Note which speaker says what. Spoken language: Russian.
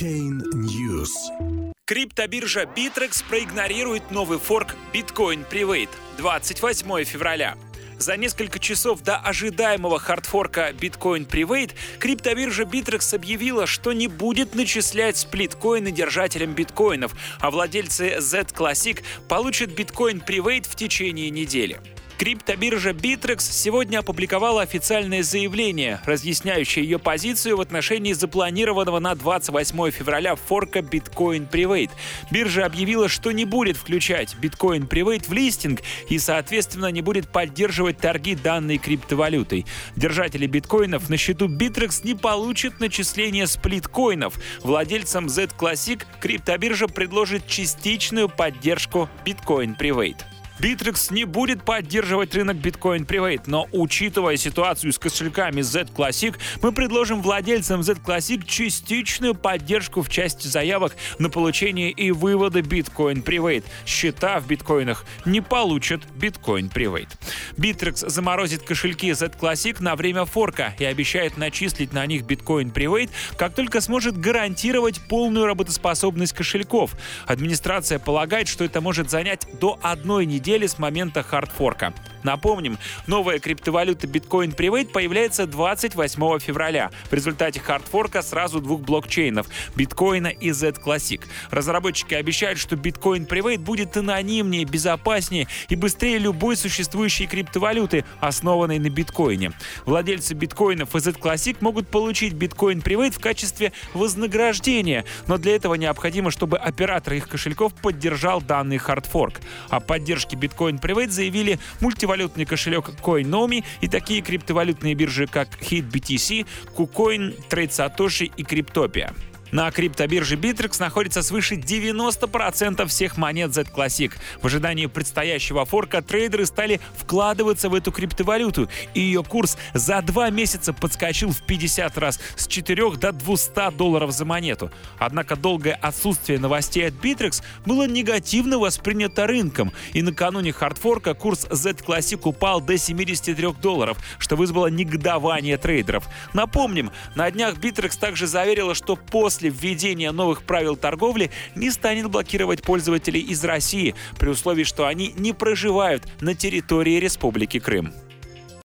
Speaker 1: Chain News.
Speaker 2: Криптобиржа Bittrex проигнорирует новый форк Bitcoin Private 28 февраля. За несколько часов до ожидаемого хардфорка Bitcoin Private криптобиржа Bittrex объявила, что не будет начислять сплиткоины держателям биткоинов, а владельцы Z Classic получат Bitcoin Private в течение недели. Криптобиржа Bittrex сегодня опубликовала официальное заявление, разъясняющее ее позицию в отношении запланированного на 28 февраля форка Bitcoin Private. Биржа объявила, что не будет включать Bitcoin Private в листинг и, соответственно, не будет поддерживать торги данной криптовалютой. Держатели биткоинов на счету Bittrex не получат начисления сплиткоинов. Владельцам Z Classic криптобиржа предложит частичную поддержку Bitcoin Private. Bittrex не будет поддерживать рынок Bitcoin Private, но учитывая ситуацию с кошельками Z Classic, мы предложим владельцам Z Classic частичную поддержку в части заявок на получение и вывода Bitcoin Private. Счета в биткоинах не получат Bitcoin Private. Bittrex заморозит кошельки Z Classic на время форка и обещает начислить на них Bitcoin Private, как только сможет гарантировать полную работоспособность кошельков. Администрация полагает, что это может занять до одной недели недели с момента хардфорка. Напомним, новая криптовалюта Bitcoin Private появляется 28 февраля в результате хардфорка сразу двух блокчейнов — биткоина и Z Classic. Разработчики обещают, что Bitcoin Private будет анонимнее, безопаснее и быстрее любой существующей криптовалюты, основанной на биткоине. Владельцы биткоинов и Z Classic могут получить Bitcoin Private в качестве вознаграждения, но для этого необходимо, чтобы оператор их кошельков поддержал данный хардфорк. О поддержке Bitcoin Private заявили мультивалютные криптовалютный кошелек Coinomi и такие криптовалютные биржи, как HitBTC, KuCoin, TradeSatoshi и Cryptopia. На криптобирже Bittrex находится свыше 90% всех монет Z Classic. В ожидании предстоящего форка трейдеры стали вкладываться в эту криптовалюту, и ее курс за два месяца подскочил в 50 раз с 4 до 200 долларов за монету. Однако долгое отсутствие новостей от Bittrex было негативно воспринято рынком, и накануне хардфорка курс Z Classic упал до 73 долларов, что вызвало негодование трейдеров. Напомним, на днях Bittrex также заверила, что после после введения новых правил торговли не станет блокировать пользователей из России при условии, что они не проживают на территории Республики Крым.